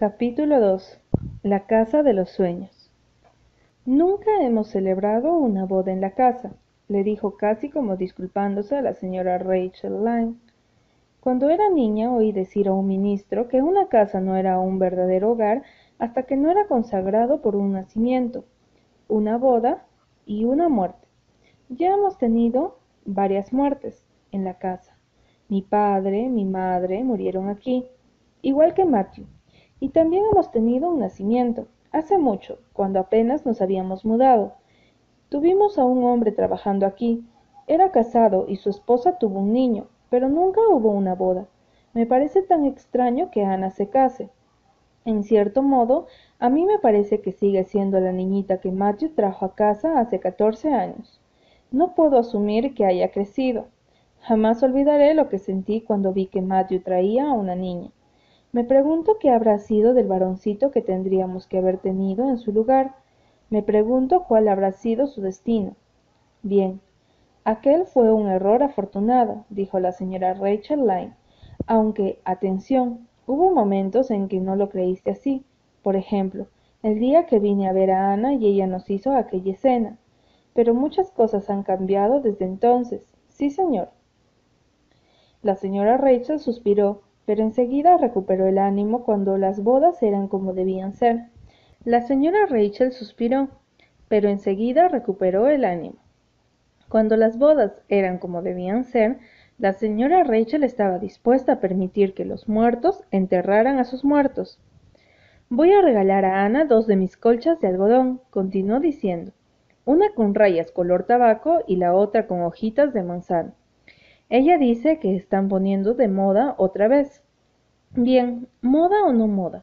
Capítulo 2 La casa de los sueños Nunca hemos celebrado una boda en la casa, le dijo casi como disculpándose a la señora Rachel Lyne. Cuando era niña oí decir a un ministro que una casa no era un verdadero hogar hasta que no era consagrado por un nacimiento, una boda y una muerte. Ya hemos tenido varias muertes en la casa. Mi padre, mi madre murieron aquí, igual que Matthew y también hemos tenido un nacimiento, hace mucho, cuando apenas nos habíamos mudado. Tuvimos a un hombre trabajando aquí. Era casado y su esposa tuvo un niño, pero nunca hubo una boda. Me parece tan extraño que Ana se case. En cierto modo, a mí me parece que sigue siendo la niñita que Matthew trajo a casa hace catorce años. No puedo asumir que haya crecido. Jamás olvidaré lo que sentí cuando vi que Matthew traía a una niña. Me pregunto qué habrá sido del varoncito que tendríamos que haber tenido en su lugar. Me pregunto cuál habrá sido su destino. Bien, aquel fue un error afortunado, dijo la señora Rachel Lyne, aunque, atención, hubo momentos en que no lo creíste así. Por ejemplo, el día que vine a ver a Ana y ella nos hizo aquella escena. Pero muchas cosas han cambiado desde entonces. Sí, señor. La señora Rachel suspiró pero enseguida recuperó el ánimo cuando las bodas eran como debían ser. La señora Rachel suspiró, pero enseguida recuperó el ánimo. Cuando las bodas eran como debían ser, la señora Rachel estaba dispuesta a permitir que los muertos enterraran a sus muertos. Voy a regalar a Ana dos de mis colchas de algodón, continuó diciendo, una con rayas color tabaco y la otra con hojitas de manzana. Ella dice que están poniendo de moda otra vez. Bien, moda o no moda.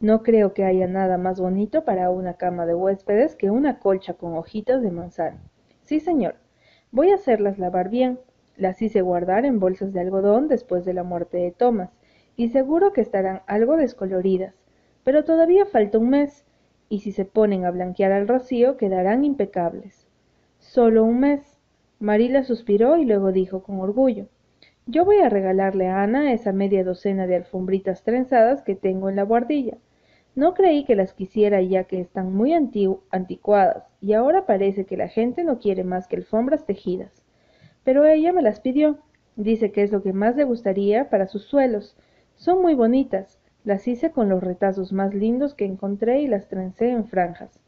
No creo que haya nada más bonito para una cama de huéspedes que una colcha con hojitas de manzana. Sí, señor. Voy a hacerlas lavar bien. Las hice guardar en bolsas de algodón después de la muerte de Thomas, y seguro que estarán algo descoloridas. Pero todavía falta un mes, y si se ponen a blanquear al rocío quedarán impecables. Solo un mes. Marila suspiró y luego dijo con orgullo Yo voy a regalarle a Ana esa media docena de alfombritas trenzadas que tengo en la guardilla. No creí que las quisiera ya que están muy anticuadas y ahora parece que la gente no quiere más que alfombras tejidas. Pero ella me las pidió. Dice que es lo que más le gustaría para sus suelos. Son muy bonitas. Las hice con los retazos más lindos que encontré y las trencé en franjas.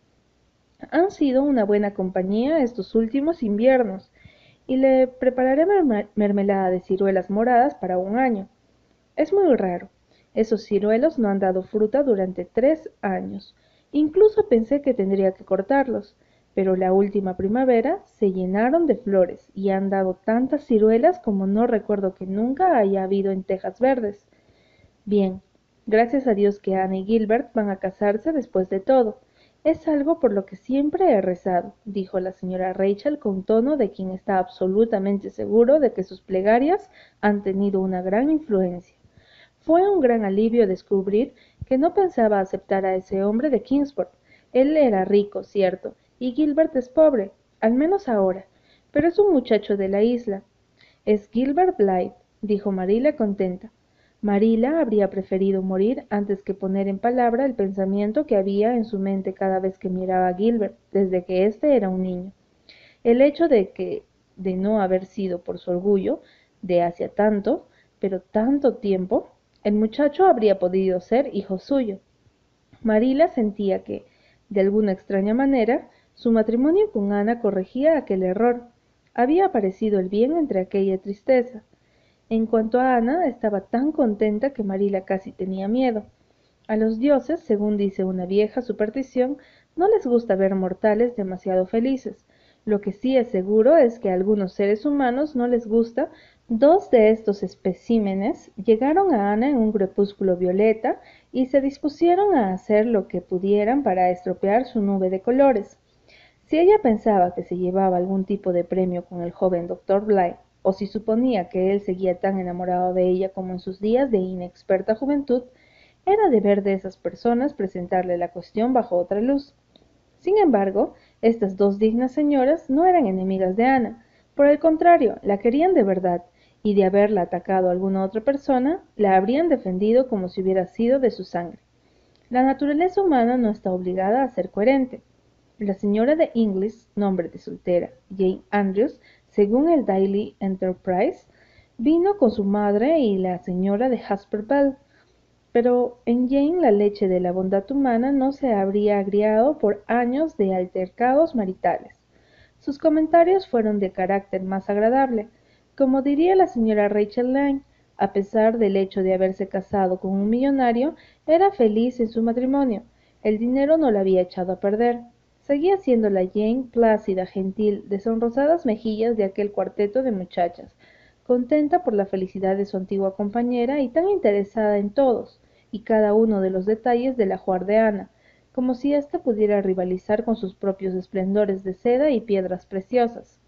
Han sido una buena compañía estos últimos inviernos y le prepararé mermelada de ciruelas moradas para un año. Es muy raro. Esos ciruelos no han dado fruta durante tres años. Incluso pensé que tendría que cortarlos, pero la última primavera se llenaron de flores y han dado tantas ciruelas como no recuerdo que nunca haya habido en Tejas Verdes. Bien, gracias a Dios que Ana y Gilbert van a casarse después de todo. Es algo por lo que siempre he rezado, dijo la señora Rachel con tono de quien está absolutamente seguro de que sus plegarias han tenido una gran influencia. Fue un gran alivio descubrir que no pensaba aceptar a ese hombre de Kingsport. Él era rico, cierto, y Gilbert es pobre, al menos ahora, pero es un muchacho de la isla. Es Gilbert Blythe, dijo Marila contenta. Marila habría preferido morir antes que poner en palabra el pensamiento que había en su mente cada vez que miraba a Gilbert desde que éste era un niño. El hecho de que, de no haber sido por su orgullo, de hacía tanto, pero tanto tiempo, el muchacho habría podido ser hijo suyo. Marila sentía que, de alguna extraña manera, su matrimonio con Ana corregía aquel error. Había aparecido el bien entre aquella tristeza. En cuanto a Ana, estaba tan contenta que Marila casi tenía miedo. A los dioses, según dice una vieja superstición, no les gusta ver mortales demasiado felices. Lo que sí es seguro es que a algunos seres humanos no les gusta. Dos de estos especímenes llegaron a Ana en un crepúsculo violeta y se dispusieron a hacer lo que pudieran para estropear su nube de colores. Si ella pensaba que se llevaba algún tipo de premio con el joven doctor Blythe, o si suponía que él seguía tan enamorado de ella como en sus días de inexperta juventud, era deber de esas personas presentarle la cuestión bajo otra luz. Sin embargo, estas dos dignas señoras no eran enemigas de Ana, por el contrario, la querían de verdad, y de haberla atacado alguna otra persona, la habrían defendido como si hubiera sido de su sangre. La naturaleza humana no está obligada a ser coherente. La señora de Inglis, nombre de soltera, Jane Andrews, según el Daily Enterprise, vino con su madre y la señora de Jasper Bell, pero en Jane la leche de la bondad humana no se habría agriado por años de altercados maritales. Sus comentarios fueron de carácter más agradable. Como diría la señora Rachel Lang, a pesar del hecho de haberse casado con un millonario, era feliz en su matrimonio. El dinero no la había echado a perder. Seguía siendo la Jane plácida, gentil, de sonrosadas mejillas de aquel cuarteto de muchachas, contenta por la felicidad de su antigua compañera y tan interesada en todos y cada uno de los detalles del ajuar de Ana, como si ésta pudiera rivalizar con sus propios esplendores de seda y piedras preciosas.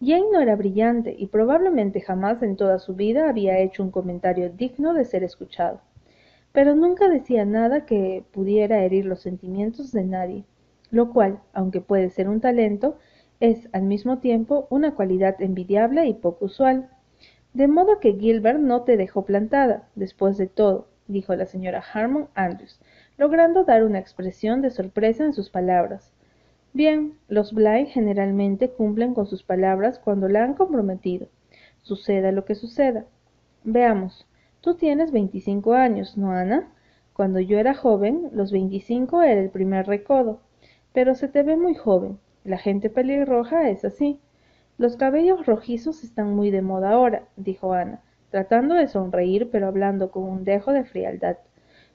Jane no era brillante y probablemente jamás en toda su vida había hecho un comentario digno de ser escuchado, pero nunca decía nada que pudiera herir los sentimientos de nadie, lo cual, aunque puede ser un talento, es al mismo tiempo una cualidad envidiable y poco usual. De modo que Gilbert no te dejó plantada, después de todo, dijo la señora Harmon Andrews, logrando dar una expresión de sorpresa en sus palabras. Bien, los Bly generalmente cumplen con sus palabras cuando la han comprometido, suceda lo que suceda. Veamos, tú tienes veinticinco años, ¿no, Ana? Cuando yo era joven, los veinticinco era el primer recodo. Pero se te ve muy joven. La gente pelirroja es así. Los cabellos rojizos están muy de moda ahora, dijo Ana, tratando de sonreír pero hablando con un dejo de frialdad.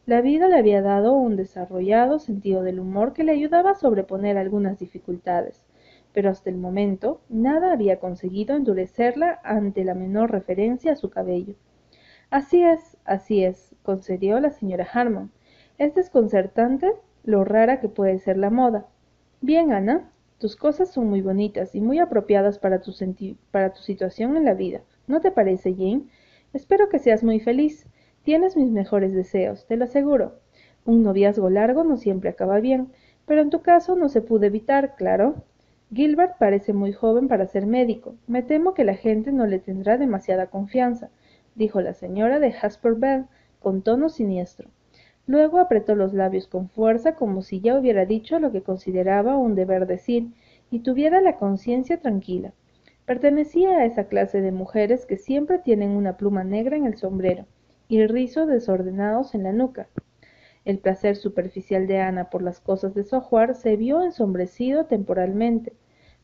La vida le había dado un desarrollado sentido del humor que le ayudaba a sobreponer algunas dificultades, pero hasta el momento nada había conseguido endurecerla ante la menor referencia a su cabello. Así es, así es, concedió la señora Harmon. Es desconcertante lo rara que puede ser la moda. Bien, Ana, tus cosas son muy bonitas y muy apropiadas para tu, para tu situación en la vida. ¿No te parece, Jane? Espero que seas muy feliz. Tienes mis mejores deseos, te lo aseguro. Un noviazgo largo no siempre acaba bien, pero en tu caso no se pudo evitar, claro. Gilbert parece muy joven para ser médico. Me temo que la gente no le tendrá demasiada confianza, dijo la señora de Jasper Bell, con tono siniestro. Luego apretó los labios con fuerza como si ya hubiera dicho lo que consideraba un deber decir y tuviera la conciencia tranquila. Pertenecía a esa clase de mujeres que siempre tienen una pluma negra en el sombrero y rizos desordenados en la nuca. El placer superficial de Ana por las cosas de ajuar se vio ensombrecido temporalmente,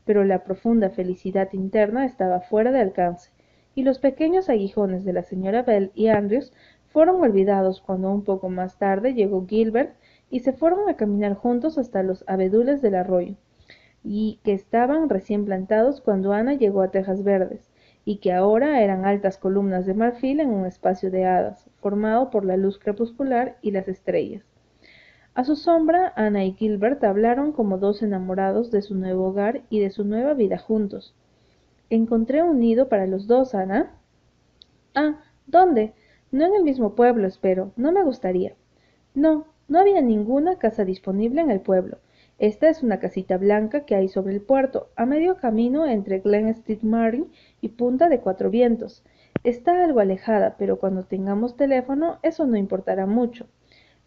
pero la profunda felicidad interna estaba fuera de alcance, y los pequeños aguijones de la señora Bell y Andrews fueron olvidados cuando un poco más tarde llegó Gilbert y se fueron a caminar juntos hasta los abedules del arroyo, y que estaban recién plantados cuando Ana llegó a Tejas Verdes, y que ahora eran altas columnas de marfil en un espacio de hadas, formado por la luz crepuscular y las estrellas. A su sombra, Ana y Gilbert hablaron como dos enamorados de su nuevo hogar y de su nueva vida juntos. Encontré un nido para los dos, Ana. Ah, ¿dónde? No en el mismo pueblo, espero. No me gustaría. No, no había ninguna casa disponible en el pueblo. Esta es una casita blanca que hay sobre el puerto, a medio camino entre Glen Street Mary y Punta de Cuatro Vientos. Está algo alejada, pero cuando tengamos teléfono eso no importará mucho.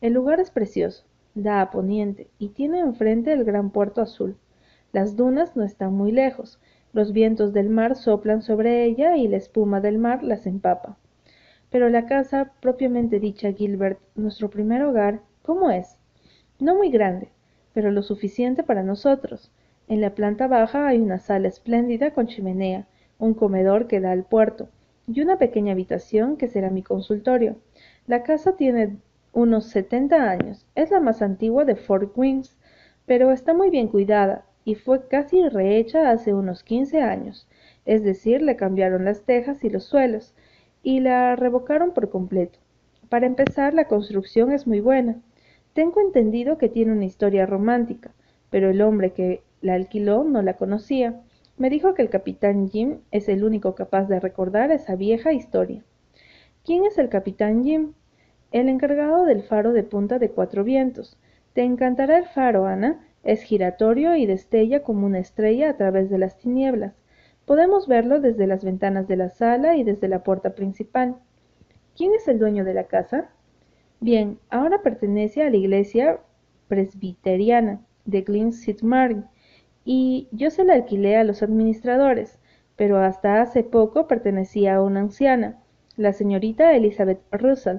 El lugar es precioso, da a poniente y tiene enfrente el gran puerto azul. Las dunas no están muy lejos. Los vientos del mar soplan sobre ella y la espuma del mar las empapa. Pero la casa propiamente dicha, Gilbert, nuestro primer hogar, ¿cómo es? No muy grande, pero lo suficiente para nosotros. En la planta baja hay una sala espléndida con chimenea, un comedor que da al puerto, y una pequeña habitación que será mi consultorio. La casa tiene unos setenta años, es la más antigua de Fort Wings, pero está muy bien cuidada y fue casi rehecha hace unos quince años, es decir, le cambiaron las tejas y los suelos, y la revocaron por completo. Para empezar, la construcción es muy buena. Tengo entendido que tiene una historia romántica, pero el hombre que la alquiló no la conocía. Me dijo que el capitán Jim es el único capaz de recordar esa vieja historia. ¿Quién es el capitán Jim? El encargado del faro de Punta de Cuatro Vientos. Te encantará el faro, Ana. Es giratorio y destella como una estrella a través de las tinieblas. Podemos verlo desde las ventanas de la sala y desde la puerta principal. ¿Quién es el dueño de la casa? Bien, ahora pertenece a la iglesia presbiteriana de Glen St. Mary y yo se la alquilé a los administradores, pero hasta hace poco pertenecía a una anciana, la señorita Elizabeth Russell.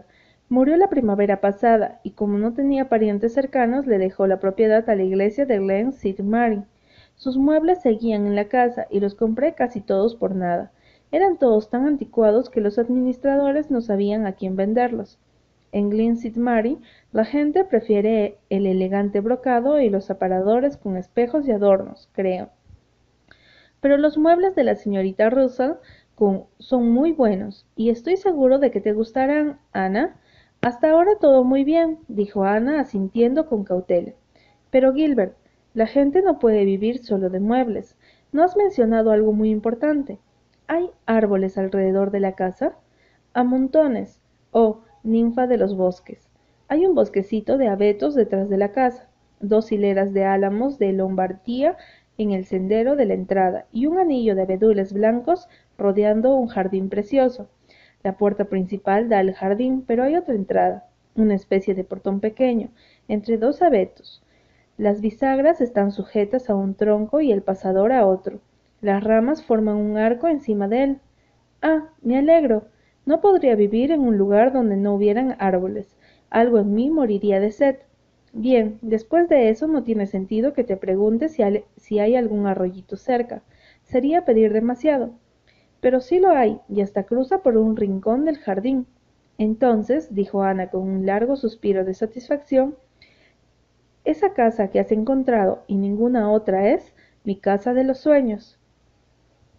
Murió la primavera pasada y como no tenía parientes cercanos le dejó la propiedad a la iglesia de Glen St. Mary. Sus muebles seguían en la casa y los compré casi todos por nada. Eran todos tan anticuados que los administradores no sabían a quién venderlos. En Glen St. Mary la gente prefiere el elegante brocado y los aparadores con espejos y adornos, creo. Pero los muebles de la señorita Russell son muy buenos y estoy seguro de que te gustarán, Ana. Hasta ahora todo muy bien, dijo Ana asintiendo con cautela. Pero Gilbert, la gente no puede vivir solo de muebles. ¿No has mencionado algo muy importante? ¿Hay árboles alrededor de la casa? A montones. Oh, ninfa de los bosques. Hay un bosquecito de abetos detrás de la casa, dos hileras de álamos de Lombardía en el sendero de la entrada y un anillo de abedules blancos rodeando un jardín precioso. La puerta principal da al jardín, pero hay otra entrada, una especie de portón pequeño, entre dos abetos. Las bisagras están sujetas a un tronco y el pasador a otro. Las ramas forman un arco encima de él. Ah, me alegro. No podría vivir en un lugar donde no hubieran árboles. Algo en mí moriría de sed. Bien, después de eso no tiene sentido que te preguntes si hay, algún arroyito cerca. Sería pedir demasiado. Pero sí lo hay, y hasta cruza por un rincón del jardín. Entonces, dijo Ana con un largo suspiro de satisfacción, esa casa que has encontrado y ninguna otra es mi casa de los sueños.